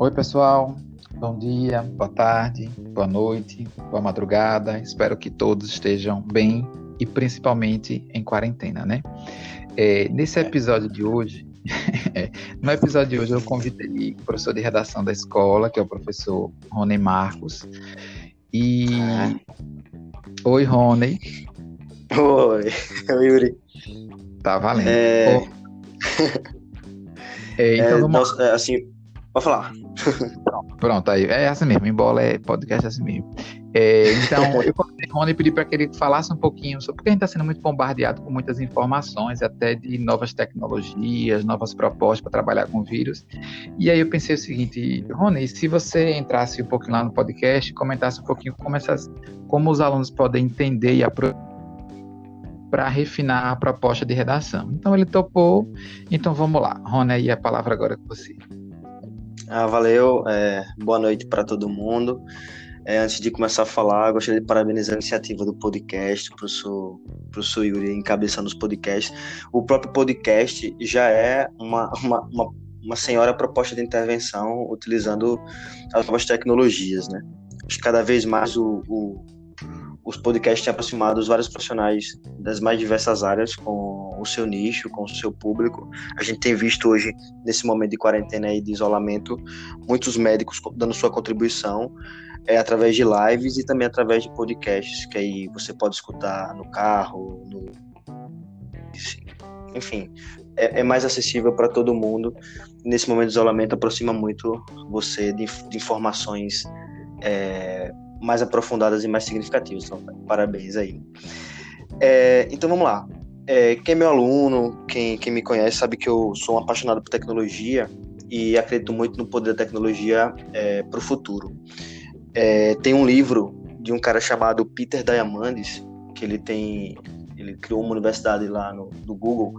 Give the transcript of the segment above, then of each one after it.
Oi, pessoal. Bom dia, boa tarde, boa noite, boa madrugada. Espero que todos estejam bem e principalmente em quarentena, né? É, nesse episódio de hoje, é, no episódio de hoje eu convidei o professor de redação da escola, que é o professor Rony Marcos. E. Ah. Oi, Rony. Oi, Yuri. Tá valendo. É... é, então é. Nós, é, assim, Pode falar. Pronto, aí é assim mesmo, embola é podcast assim mesmo. É, então, eu Rony pedi para que ele falasse um pouquinho sobre porque a gente está sendo muito bombardeado com muitas informações, até de novas tecnologias, novas propostas para trabalhar com vírus. E aí eu pensei o seguinte, Rony, se você entrasse um pouquinho lá no podcast, comentasse um pouquinho como, essas, como os alunos podem entender e aproveitar para refinar a proposta de redação. Então ele topou. Então vamos lá. Rony, aí a palavra agora é com você. Ah, valeu. É, boa noite para todo mundo. É, antes de começar a falar, gostaria de parabenizar a iniciativa do podcast, para o professor Yuri encabeçando os podcasts. O próprio podcast já é uma, uma, uma, uma senhora proposta de intervenção utilizando as novas tecnologias, né? Acho que cada vez mais o, o os podcasts têm aproximado os vários profissionais das mais diversas áreas com o seu nicho, com o seu público. A gente tem visto hoje, nesse momento de quarentena e de isolamento, muitos médicos dando sua contribuição é, através de lives e também através de podcasts, que aí você pode escutar no carro, no... enfim, é, é mais acessível para todo mundo. Nesse momento de isolamento, aproxima muito você de, de informações é, mais aprofundadas e mais significativas. Então, parabéns aí. É, então vamos lá. É, quem é meu aluno, quem, quem me conhece, sabe que eu sou um apaixonado por tecnologia e acredito muito no poder da tecnologia é, para o futuro. É, tem um livro de um cara chamado Peter Diamandis, que ele tem, ele criou uma universidade lá no, no Google,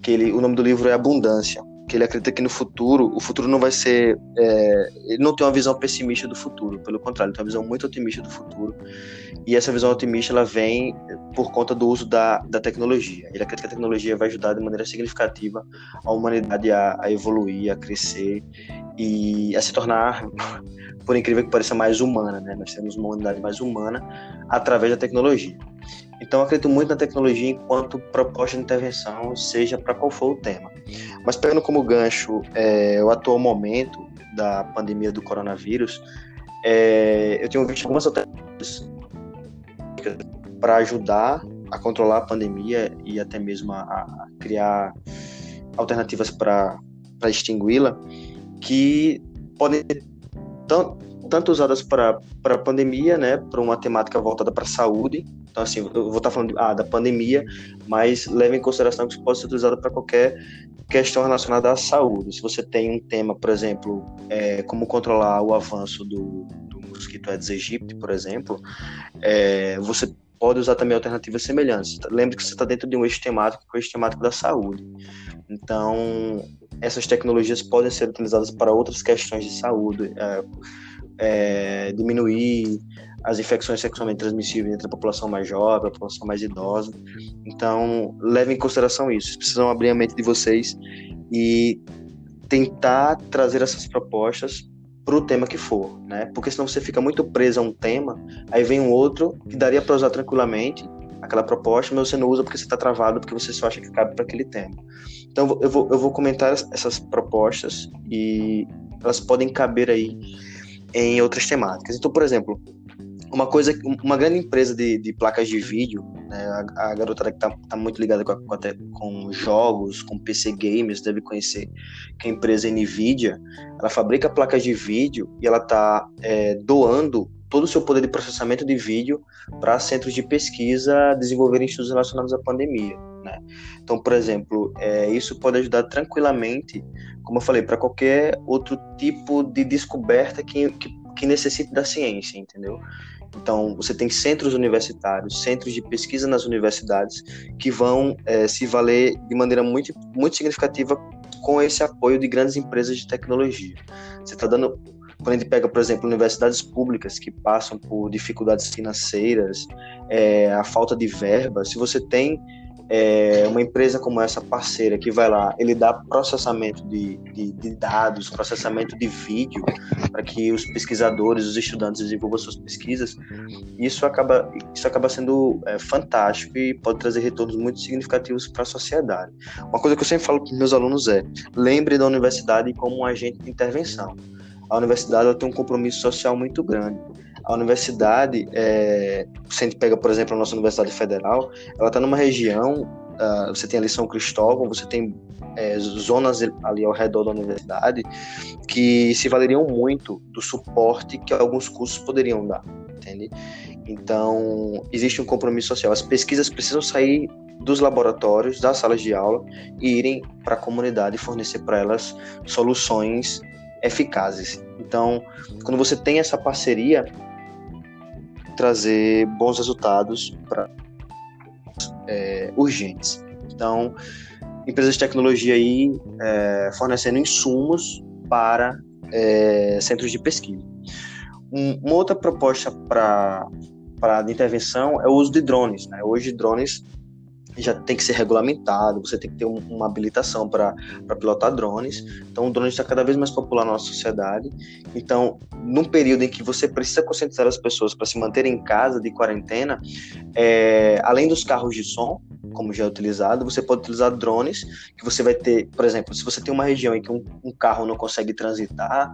que ele, o nome do livro é Abundância que ele acredita que no futuro, o futuro não vai ser. É, ele não tem uma visão pessimista do futuro, pelo contrário, ele tem uma visão muito otimista do futuro. E essa visão otimista ela vem por conta do uso da, da tecnologia. Ele acredita que a tecnologia vai ajudar de maneira significativa a humanidade a, a evoluir, a crescer e a se tornar, por incrível que pareça, mais humana. Né? Nós temos uma humanidade mais humana através da tecnologia. Então, acredito muito na tecnologia enquanto proposta de intervenção, seja para qual for o tema. Mas, pegando como gancho é, o atual momento da pandemia do coronavírus, é, eu tenho visto algumas alternativas para ajudar a controlar a pandemia e até mesmo a, a criar alternativas para extingui-la, que podem ser tanto usadas para a pandemia, né, para uma temática voltada para a saúde. Então, assim, eu vou estar falando de, ah, da pandemia, mas leve em consideração que isso pode ser utilizado para qualquer questão relacionada à saúde. Se você tem um tema, por exemplo, é, como controlar o avanço do, do mosquito Aedes aegypti, por exemplo, é, você pode usar também alternativas semelhantes. Lembre que você está dentro de um eixo temático, que é o eixo temático da saúde. Então, essas tecnologias podem ser utilizadas para outras questões de saúde, é, é, diminuir as infecções sexualmente transmissíveis entre a população mais jovem, a população mais idosa. Então, levem em consideração isso. Vocês precisam abrir a mente de vocês e tentar trazer essas propostas para o tema que for, né? Porque senão você fica muito preso a um tema, aí vem um outro que daria para usar tranquilamente aquela proposta, mas você não usa porque você está travado, porque você só acha que cabe para aquele tema. Então eu vou, eu vou comentar essas propostas e elas podem caber aí em outras temáticas. Então, por exemplo, uma coisa, uma grande empresa de, de placas de vídeo, né, a, a garota que está tá muito ligada com, a, com, com, jogos, com PC games, deve conhecer que a empresa Nvidia, ela fabrica placas de vídeo e ela está é, doando todo o seu poder de processamento de vídeo para centros de pesquisa desenvolverem estudos relacionados à pandemia. Né? Então, por exemplo, é, isso pode ajudar tranquilamente, como eu falei, para qualquer outro tipo de descoberta que, que, que necessite da ciência, entendeu? Então, você tem centros universitários, centros de pesquisa nas universidades, que vão é, se valer de maneira muito, muito significativa com esse apoio de grandes empresas de tecnologia. Você está dando. Quando a gente pega, por exemplo, universidades públicas que passam por dificuldades financeiras, é, a falta de verba, se você tem é, uma empresa como essa parceira que vai lá, ele dá processamento de, de, de dados, processamento de vídeo para que os pesquisadores, os estudantes desenvolvam suas pesquisas, isso acaba, isso acaba sendo é, fantástico e pode trazer retornos muito significativos para a sociedade. Uma coisa que eu sempre falo para meus alunos é: lembre da universidade como um agente de intervenção. A universidade tem um compromisso social muito grande a universidade, é, se a gente pega, por exemplo, a nossa Universidade Federal, ela está numa região, uh, você tem ali São Cristóvão, você tem é, zonas ali ao redor da universidade que se valeriam muito do suporte que alguns cursos poderiam dar, entende? Então, existe um compromisso social. As pesquisas precisam sair dos laboratórios, das salas de aula e irem para a comunidade e fornecer para elas soluções eficazes. Então, quando você tem essa parceria, trazer bons resultados para é, urgentes. Então, empresas de tecnologia aí é, fornecendo insumos para é, centros de pesquisa. Um, uma outra proposta para para intervenção é o uso de drones. Né? Hoje, drones já tem que ser regulamentado, você tem que ter um, uma habilitação para pilotar drones. Então, o drone está cada vez mais popular na nossa sociedade. Então, num período em que você precisa conscientizar as pessoas para se manterem em casa, de quarentena, é, além dos carros de som, como já é utilizado, você pode utilizar drones, que você vai ter, por exemplo, se você tem uma região em que um, um carro não consegue transitar,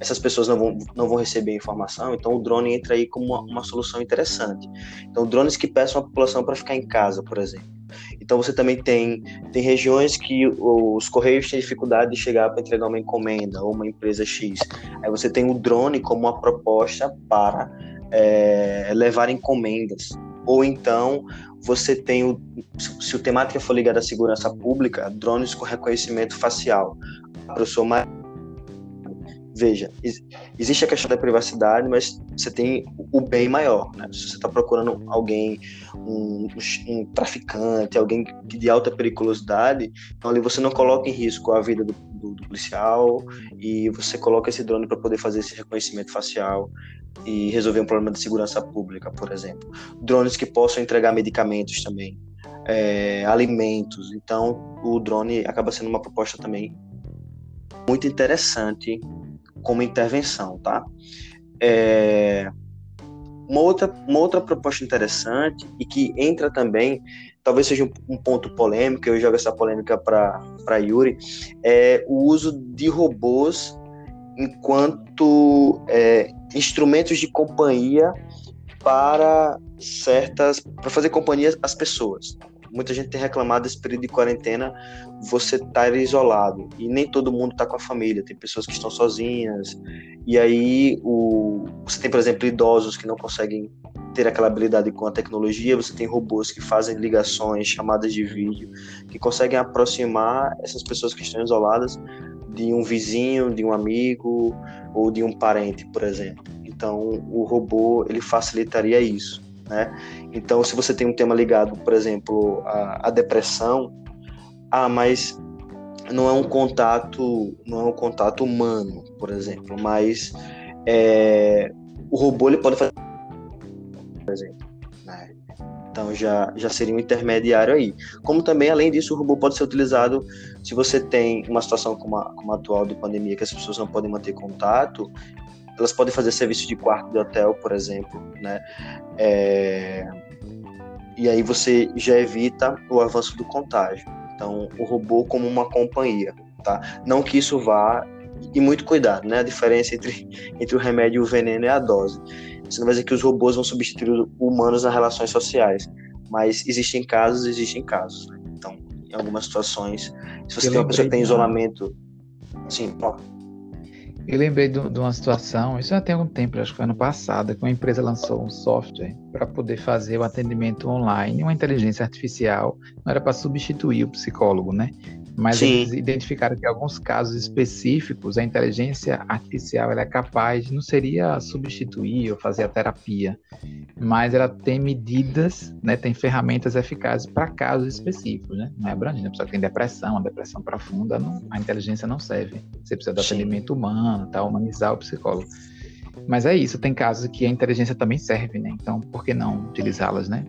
essas pessoas não vão, não vão receber a informação, então o drone entra aí como uma, uma solução interessante. Então, drones que peçam a população para ficar em casa, por exemplo. Então você também tem, tem regiões que os correios têm dificuldade de chegar para entregar uma encomenda ou uma empresa X. Aí você tem o drone como uma proposta para é, levar encomendas. Ou então você tem o se o temática for ligada à segurança pública, drones com reconhecimento facial. A mais veja, existe a questão da privacidade, mas você tem o bem maior, né? Se você está procurando alguém, um, um, traficante, alguém de alta periculosidade, então ali você não coloca em risco a vida do, do, do policial e você coloca esse drone para poder fazer esse reconhecimento facial e resolver um problema de segurança pública, por exemplo. Drones que possam entregar medicamentos também, é, alimentos. Então, o drone acaba sendo uma proposta também muito interessante como intervenção, tá? É, uma, outra, uma outra proposta interessante e que entra também, talvez seja um, um ponto polêmico, eu jogo essa polêmica para Yuri, é o uso de robôs enquanto é, instrumentos de companhia para certas para fazer companhia às pessoas muita gente tem reclamado desse período de quarentena, você estar tá isolado. E nem todo mundo está com a família, tem pessoas que estão sozinhas. E aí, o, você tem, por exemplo, idosos que não conseguem ter aquela habilidade com a tecnologia, você tem robôs que fazem ligações, chamadas de vídeo, que conseguem aproximar essas pessoas que estão isoladas de um vizinho, de um amigo ou de um parente, por exemplo. Então, o robô ele facilitaria isso né? Então, se você tem um tema ligado, por exemplo, à, à depressão, ah, mas não é um contato, não é um contato humano, por exemplo, mas é, o robô ele pode fazer, por exemplo, né? Então já, já seria um intermediário aí. Como também, além disso, o robô pode ser utilizado se você tem uma situação como a, como a atual de pandemia, que as pessoas não podem manter contato, elas podem fazer serviço de quarto de hotel, por exemplo, né? É... E aí você já evita o avanço do contágio. Então, o robô como uma companhia, tá? Não que isso vá e muito cuidado, né? A diferença entre, entre o remédio e o veneno é a dose. Você não vai dizer que os robôs vão substituir humanos nas relações sociais, mas existem casos, existem casos. Né? Então, em algumas situações, se você Eu tem uma pessoa que tem isolamento, sim, ó, eu lembrei de, de, uma situação, isso já tem algum tempo, acho que foi ano passado, que uma empresa lançou um software para poder fazer o atendimento online, uma inteligência artificial, não era para substituir o psicólogo, né? Mas Sim. eles identificaram que em alguns casos específicos a inteligência artificial é capaz, não seria substituir ou fazer a terapia, mas ela tem medidas, né, tem ferramentas eficazes para casos específicos, né? Não é abrangente, a pessoa tem depressão, uma depressão profunda, não, a inteligência não serve. Você precisa do Sim. atendimento humano, tá, humanizar o psicólogo. Mas é isso, tem casos que a inteligência também serve, né? Então, por que não utilizá-las, né?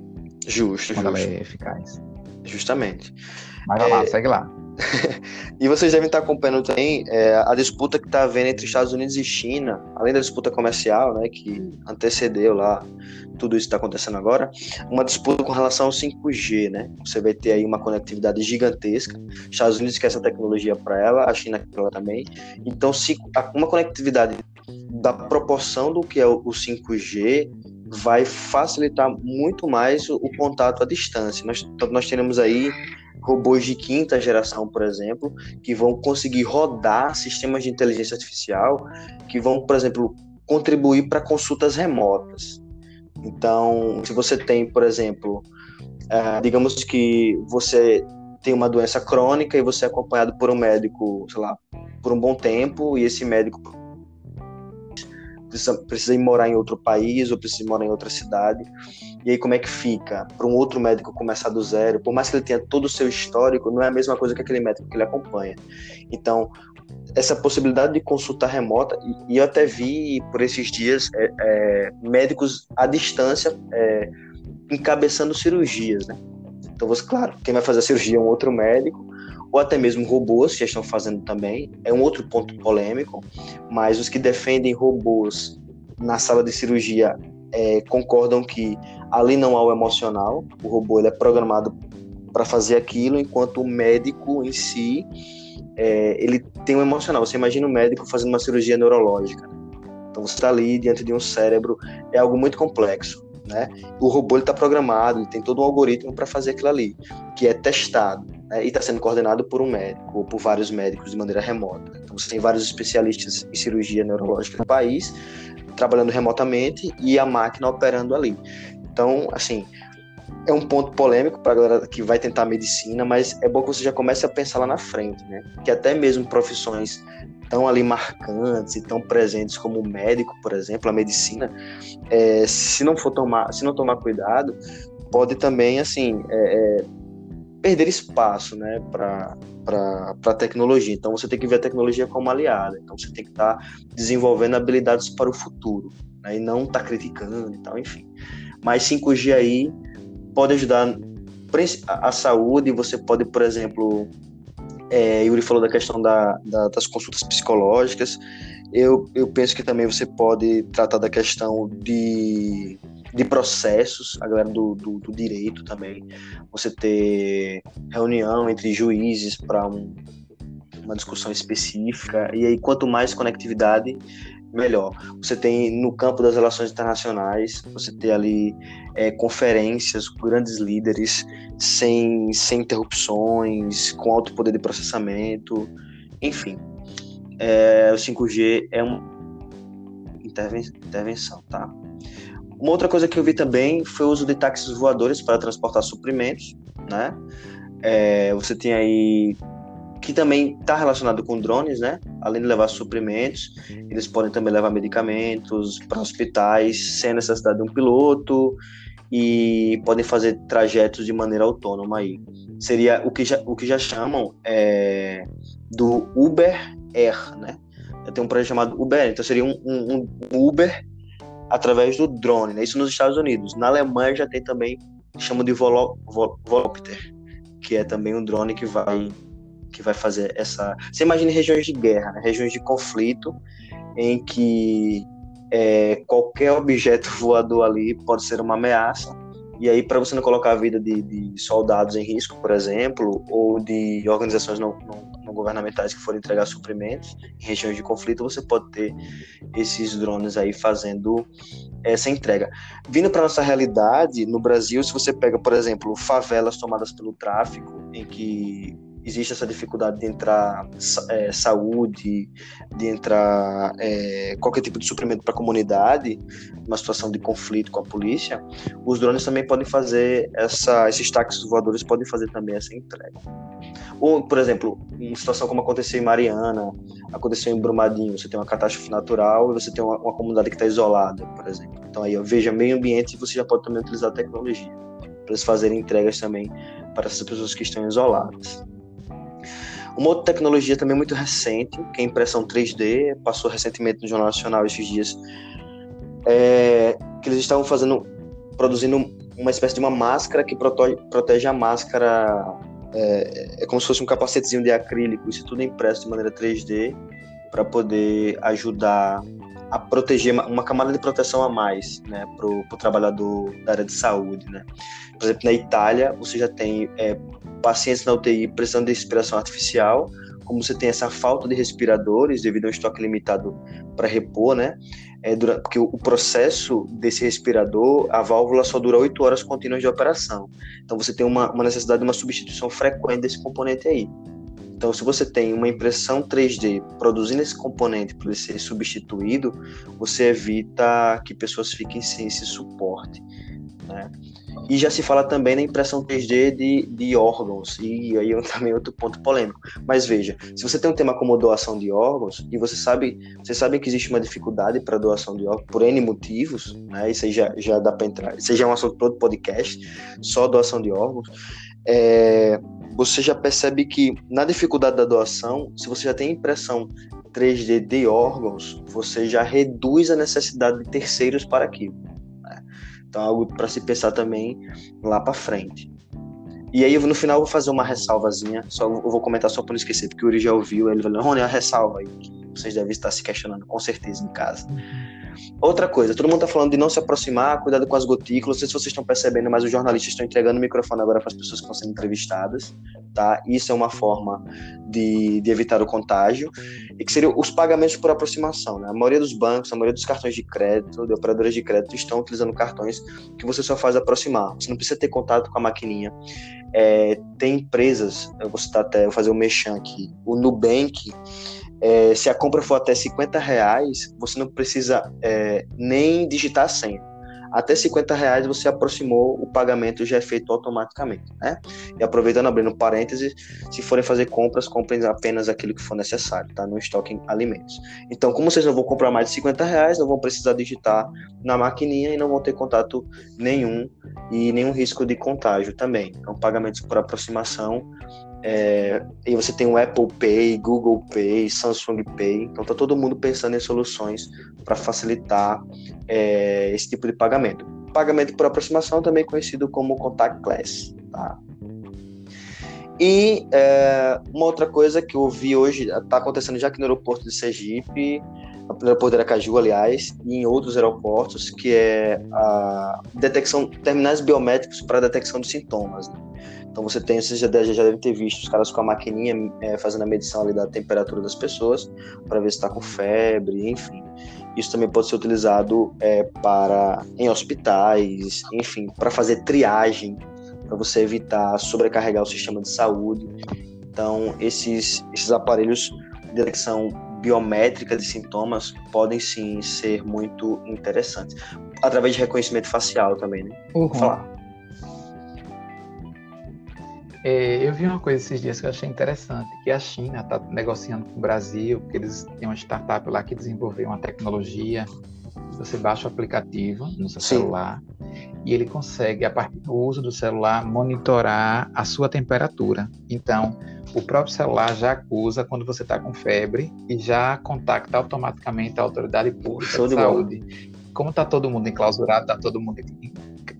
Justo, Quando justo. ela é eficaz. Justamente. Mas vai é... lá, segue lá. e vocês devem estar acompanhando também é, a disputa que está havendo entre Estados Unidos e China, além da disputa comercial, né, que antecedeu lá tudo isso que está acontecendo agora, uma disputa com relação ao 5G, né? Você vai ter aí uma conectividade gigantesca. Estados Unidos quer essa tecnologia para ela, a China quer ela também. Então, se uma conectividade da proporção do que é o 5G vai facilitar muito mais o, contato à distância. Nós, nós teremos aí robôs de quinta geração, por exemplo, que vão conseguir rodar sistemas de inteligência artificial que vão, por exemplo, contribuir para consultas remotas. Então, se você tem, por exemplo, é, digamos que você tem uma doença crônica e você é acompanhado por um médico, sei lá, por um bom tempo, e esse médico precisa, precisa ir morar em outro país ou precisa morar em outra cidade. E aí como é que fica? Para um outro médico começar do zero, por mais que ele tenha todo o seu histórico, não é a mesma coisa que aquele médico que ele acompanha. Então, essa possibilidade de consulta remota, e eu até vi por esses dias é, é, médicos à distância é, encabeçando cirurgias, né? Então, você, claro, quem vai fazer a cirurgia é um outro médico, ou até mesmo robôs que já estão fazendo também, é um outro ponto polêmico, mas os que defendem robôs na sala de cirurgia é, concordam que ali não há o emocional, o robô ele é programado para fazer aquilo, enquanto o médico em si é, ele tem um emocional. Você imagina um médico fazendo uma cirurgia neurológica. Então você está ali diante de um cérebro, é algo muito complexo. Né? O robô está programado, ele tem todo um algoritmo para fazer aquilo ali, que é testado né? e está sendo coordenado por um médico ou por vários médicos de maneira remota. Então você tem vários especialistas em cirurgia neurológica no país trabalhando remotamente e a máquina operando ali. Então, assim, é um ponto polêmico para a galera que vai tentar medicina, mas é bom que você já comece a pensar lá na frente, né? Que até mesmo profissões tão ali marcantes e tão presentes como o médico, por exemplo, a medicina, é, se não for tomar, se não tomar cuidado, pode também assim é, é, perder espaço, né, para a tecnologia. Então você tem que ver a tecnologia como aliada. Então você tem que estar tá desenvolvendo habilidades para o futuro, né, e não estar tá criticando e tal, enfim. Mas 5G aí pode ajudar a saúde. Você pode, por exemplo, é, Yuri falou da questão da, da, das consultas psicológicas. Eu, eu penso que também você pode tratar da questão de, de processos, a galera do, do, do direito também. Você ter reunião entre juízes para um, uma discussão específica. E aí, quanto mais conectividade, melhor. Você tem no campo das relações internacionais, você tem ali é, conferências com grandes líderes sem, sem interrupções, com alto poder de processamento, enfim. É, o 5G é uma intervenção, tá? Uma outra coisa que eu vi também foi o uso de táxis voadores para transportar suprimentos, né? É, você tem aí que também está relacionado com drones, né? Além de levar suprimentos, eles podem também levar medicamentos para hospitais sem a necessidade de um piloto e podem fazer trajetos de maneira autônoma aí. Seria o que já, o que já chamam é, do Uber Air, né? Tem um projeto chamado Uber, então seria um, um, um Uber através do drone, né? Isso nos Estados Unidos. Na Alemanha já tem também, chamam de Volo, Volopter, que é também um drone que vai que vai fazer essa. Você imagina regiões de guerra, né? regiões de conflito, em que é, qualquer objeto voador ali pode ser uma ameaça. E aí, para você não colocar a vida de, de, soldados em risco, por exemplo, ou de organizações não, não, não, governamentais que forem entregar suprimentos em regiões de conflito, você pode ter esses drones aí fazendo essa entrega. Vindo para nossa realidade, no Brasil, se você pega, por exemplo, favelas tomadas pelo tráfico, em que existe essa dificuldade de entrar é, saúde, de entrar é, qualquer tipo de suprimento para a comunidade, uma situação de conflito com a polícia, os drones também podem fazer essa, esses táxis voadores podem fazer também essa entrega. Ou, por exemplo, uma situação como aconteceu em Mariana, aconteceu em Brumadinho, você tem uma catástrofe natural e você tem uma, uma comunidade que está isolada, por exemplo. Então aí, veja meio ambiente e você já pode também utilizar a tecnologia para eles fazerem entregas também para essas pessoas que estão isoladas. Uma outra tecnologia também muito recente, que é a impressão 3D, passou recentemente no Jornal Nacional esses dias, é que eles estavam fazendo, produzindo uma espécie de uma máscara que protege, a máscara. É, é como se fosse um capacetezinho de acrílico, isso tudo impresso de maneira 3D para poder ajudar a proteger uma camada de proteção a mais né, para o trabalhador da área de saúde. Né? Por exemplo, na Itália, você já tem é, pacientes na UTI precisando de respiração artificial, como você tem essa falta de respiradores devido a um estoque limitado para repor, né? É, durante, porque o, processo desse respirador, a válvula só dura 8 horas contínuas de operação. Então você tem uma, uma necessidade de uma substituição frequente desse componente aí. Então, se você tem uma impressão 3D produzindo esse componente para ele ser substituído, você evita que pessoas fiquem sem esse suporte. Né? E já se fala também na impressão 3D de, de órgãos, e aí é também outro ponto polêmico. Mas veja, se você tem um tema como doação de órgãos, e você sabe, você sabe que existe uma dificuldade para doação de órgãos por N motivos, né? Isso aí já, já dá para entrar. Já é um assunto para outro podcast, só doação de órgãos. É, você já percebe que na dificuldade da doação, se você já tem impressão 3D de órgãos, você já reduz a necessidade de terceiros para aquilo. Então, algo para se pensar também lá para frente. E aí, no final, eu vou fazer uma ressalvazinha. Só, eu vou comentar só para não esquecer, porque o Uri já ouviu. Ele falou: Rony, a ressalva aí. Vocês devem estar se questionando, com certeza, em casa. Outra coisa, todo mundo está falando de não se aproximar, cuidado com as gotículas. Não sei se vocês estão percebendo, mas os jornalistas estão entregando o microfone agora para as pessoas que estão sendo entrevistadas, tá? Isso é uma forma de, de evitar o contágio. E que seriam os pagamentos por aproximação, né? A maioria dos bancos, a maioria dos cartões de crédito, de operadoras de crédito, estão utilizando cartões que você só faz aproximar. Você não precisa ter contato com a maquininha. É, tem empresas, eu vou citar até, vou fazer o um mexão aqui, o Nubank é, se a compra for até 50 reais, você não precisa é, nem digitar a senha. Até 50 reais você aproximou, o pagamento já é feito automaticamente. Né? E aproveitando, abrindo parênteses, se forem fazer compras, comprem apenas aquilo que for necessário, tá? Não estoquem alimentos. Então, como vocês não vão comprar mais de 50 reais, não vão precisar digitar na maquininha e não vão ter contato nenhum e nenhum risco de contágio também. Então, pagamentos por aproximação é, e você tem o Apple Pay, Google Pay, Samsung Pay. Então tá todo mundo pensando em soluções para facilitar é, esse tipo de pagamento. Pagamento por aproximação também conhecido como contactless. Tá? E é, uma outra coisa que eu vi hoje, está acontecendo já aqui no aeroporto de Sergipe, no aeroporto de Aracaju, aliás, e em outros aeroportos, que é a detecção, terminais biométricos para detecção de sintomas. Né? Então você tem, vocês já, já devem ter visto os caras com a maquininha é, fazendo a medição ali da temperatura das pessoas para ver se está com febre, enfim. Isso também pode ser utilizado é, para em hospitais, enfim, para fazer triagem, para você evitar sobrecarregar o sistema de saúde. Então esses esses aparelhos de detecção biométrica de sintomas podem sim ser muito interessantes através de reconhecimento facial também, né? Uhum. Vou falar. É, eu vi uma coisa esses dias que eu achei interessante, que a China está negociando com o Brasil, que eles têm uma startup lá que desenvolveu uma tecnologia, você baixa o aplicativo no seu Sim. celular e ele consegue, a partir do uso do celular, monitorar a sua temperatura. Então, o próprio celular já acusa quando você está com febre e já contacta automaticamente a autoridade pública Show de, de saúde. Como está todo mundo enclausurado, está todo mundo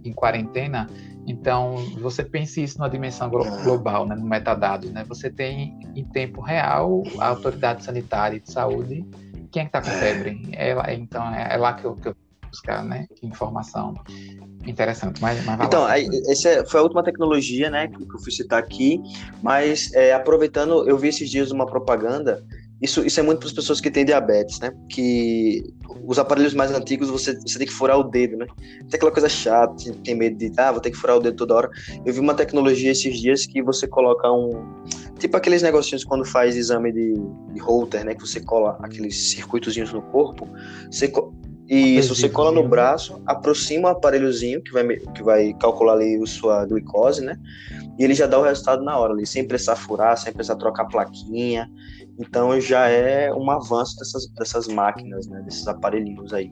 em, quarentena, então, você pense isso numa dimensão global, né, no metadados, né? Você tem em tempo real a autoridade sanitária e de saúde, quem é que está com febre? É lá, então, é, é lá que eu, que eu buscar, né? Que informação interessante. Mas, mas então, aí, essa foi a última tecnologia, né, que eu fui citar aqui, mas é, aproveitando, eu vi esses dias uma propaganda isso, isso é muito para as pessoas que têm diabetes, né? Que os aparelhos mais antigos você, você tem que furar o dedo, né? Tem aquela coisa chata, tem medo de, ah, vou ter que furar o dedo toda hora. Eu vi uma tecnologia esses dias que você coloca um. Tipo aqueles negocinhos quando faz exame de, de holter, né? Que você cola aqueles circuitozinhos no corpo. Você, isso, você cola no braço, aproxima o aparelhozinho que vai, que vai calcular ali a sua glicose, né? E ele já dá o resultado na hora ali, sem precisar furar, sem precisar trocar plaquinha. Então já é um avanço dessas, dessas máquinas, né, desses aparelhinhos aí.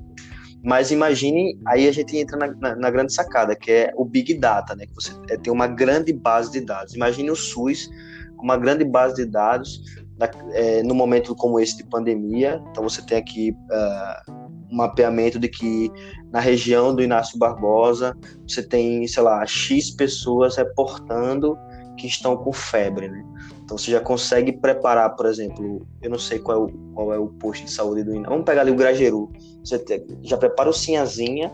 Mas imagine, aí a gente entra na, na, na, grande sacada, que é o Big Data, né? Que você é, tem uma grande base de dados. Imagine o SUS com uma grande base de dados na, é, no momento como esse de pandemia. Então você tem aqui uh, mapeamento de que na região do Inácio Barbosa você tem, sei lá, X pessoas reportando que estão com febre, né? Então você já consegue preparar, por exemplo, eu não sei qual é o, qual é o posto de saúde do Inácio. Vamos pegar ali o Grageru. Você já prepara o Sinhazinha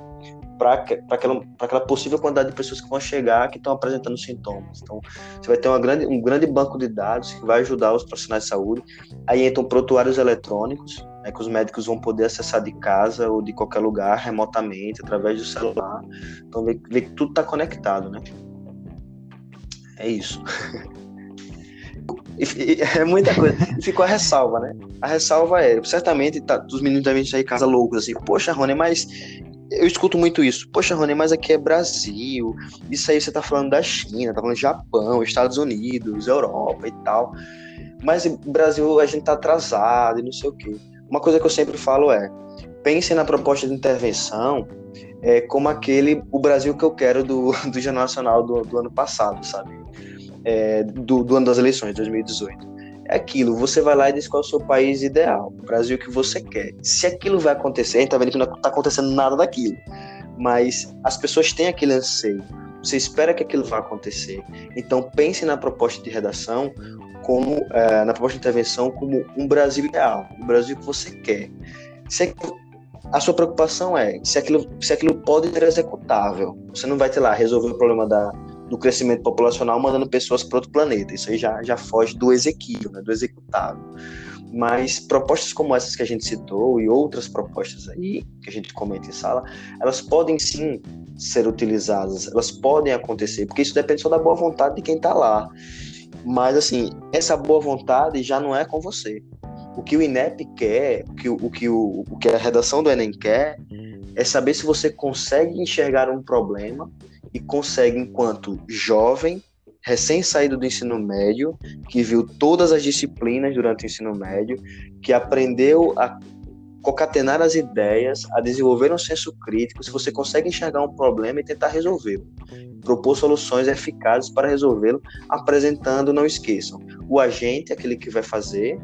para aquela, aquela possível quantidade de pessoas que vão chegar que estão apresentando sintomas. Então, você vai ter uma grande, um grande banco de dados que vai ajudar os profissionais de saúde. Aí entram prontuários eletrônicos, né, que os médicos vão poder acessar de casa ou de qualquer lugar, remotamente, através do celular. Então, ver, que tudo está conectado, né? É isso. é muita coisa. Ficou a ressalva, né? A ressalva é, certamente, tá, os meninos devem sair casa loucos, assim, poxa, Rony, mas eu escuto muito isso. Poxa, Rony, mas aqui é Brasil. Isso aí você tá falando da China, tá falando de Japão, Estados Unidos, Europa e tal. Mas Brasil a gente tá atrasado e não sei o quê. Uma coisa que eu sempre falo é: pense na proposta de intervenção é, como aquele, o Brasil que eu quero do, do Jornal Nacional do, do ano passado, sabe? É, do, do ano das eleições, 2018 é aquilo, você vai lá e diz qual é o seu país ideal, o Brasil que você quer. Se aquilo vai acontecer, a gente tá vendo que não está acontecendo nada daquilo, mas as pessoas têm aquele anseio, você espera que aquilo vá acontecer. Então pense na proposta de redação como é, na proposta de intervenção como um Brasil ideal, um Brasil que você quer. Se a sua preocupação é se aquilo, se aquilo pode ser executável. Você não vai ter lá resolver o problema da do crescimento populacional mandando pessoas para outro planeta. Isso aí já, já foge do exequível, né, do executável. Mas propostas como essas que a gente citou e outras propostas aí que a gente comenta em sala, elas podem sim ser utilizadas, elas podem acontecer, porque isso depende só da boa vontade de quem está lá. Mas assim, essa boa vontade já não é com você. O que o INEP quer, o que o, que o, o que a redação do Enem quer, é saber se você consegue enxergar um problema e consegue, enquanto jovem, recém-saído do ensino médio, que viu todas as disciplinas durante o ensino médio, que aprendeu a concatenar as ideias, a desenvolver um senso crítico, se você consegue enxergar um problema e tentar resolvê-lo, propor soluções eficazes para resolvê-lo, apresentando, não esqueçam, o agente, aquele que vai fazer,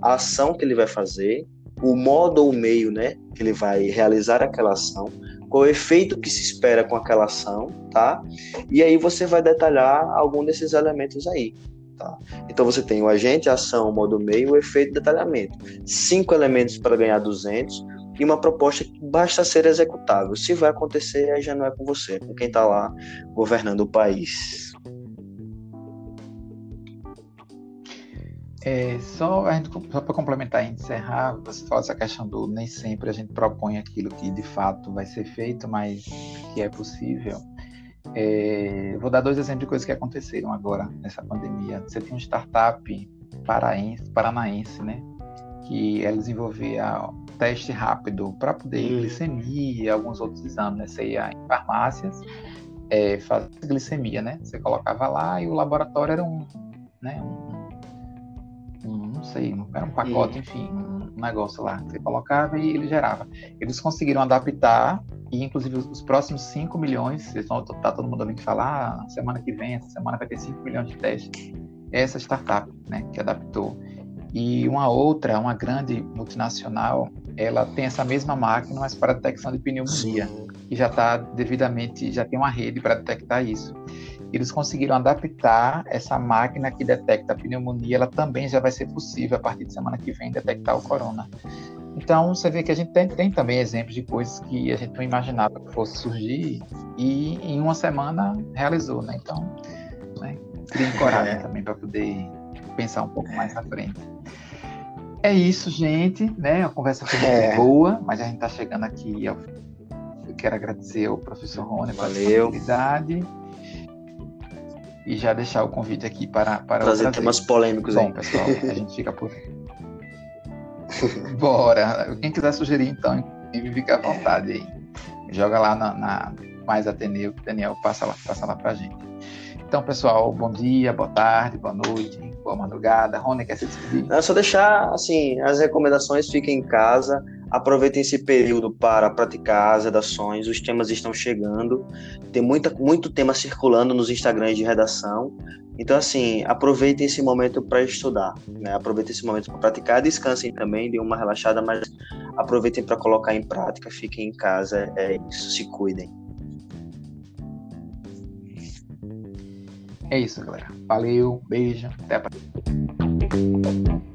a ação que ele vai fazer, o modo ou meio, né, que ele vai realizar aquela ação, qual o efeito que se espera com aquela ação, tá? E aí você vai detalhar algum desses elementos aí, tá? Então você tem o agente, a ação, o modo meio, o efeito detalhamento. Cinco elementos para ganhar 200 e uma proposta que basta ser executável. Se vai acontecer, aí já não é com você, é com quem está lá governando o país. É, só só para complementar e encerrar, você fala essa questão do nem sempre a gente propõe aquilo que de fato vai ser feito, mas que é possível. É, vou dar dois exemplos de coisas que aconteceram agora nessa pandemia. Você tem um startup paraense, paranaense, né? Que ela desenvolvia teste rápido para poder hum. glicemia e alguns outros exames. Né? Você ia em farmácias, é, fazer glicemia, né? Você colocava lá e o laboratório era um, né, um não sei, era um pacote, enfim, um negócio lá que você colocava e ele gerava. Eles conseguiram adaptar e, inclusive, os próximos 5 milhões, vocês vão, tá todo mundo ouvindo falar, ah, semana que vem, essa semana vai ter 5 milhões de testes. Essa startup, né, que adaptou. E uma outra, uma grande multinacional, ela tem essa mesma máquina, mas para detecção de pneumonia, que já está devidamente, já tem uma rede para detectar isso eles conseguiram adaptar essa máquina que detecta a pneumonia, ela também já vai ser possível a partir de semana que vem detectar o corona. Então você vê que a gente tem, tem também exemplos de coisas que a gente não imaginava que fosse surgir e em uma semana realizou, né? Então, né, coragem é. também para poder pensar um pouco mais à frente. É isso, gente, né? A conversa foi muito é. boa, mas a gente está chegando aqui ao eu quero agradecer ao professor Rony pela disponibilidade e já deixar o convite aqui para para trazer temas polêmicos Bom, aí. pessoal, a gente fica por Bora. Quem quiser sugerir então, fica à vontade aí. Joga lá na, na mais Ateneu, que o Daniel passa lá, passa lá pra gente. Então, pessoal, bom dia, boa tarde, boa noite, boa madrugada. Rony, quer se despedir? É só deixar, assim, as recomendações fiquem em casa, Aproveitem esse período para praticar as redações, os temas estão chegando, tem muita, muito tema circulando nos Instagrams de redação. Então, assim, aproveitem esse momento para estudar, né? aproveitem esse momento para praticar, descansem também, dê uma relaxada, mas aproveitem para colocar em prática, fiquem em casa, é isso, se cuidem. É isso, galera. Valeu, beijo, até a próxima.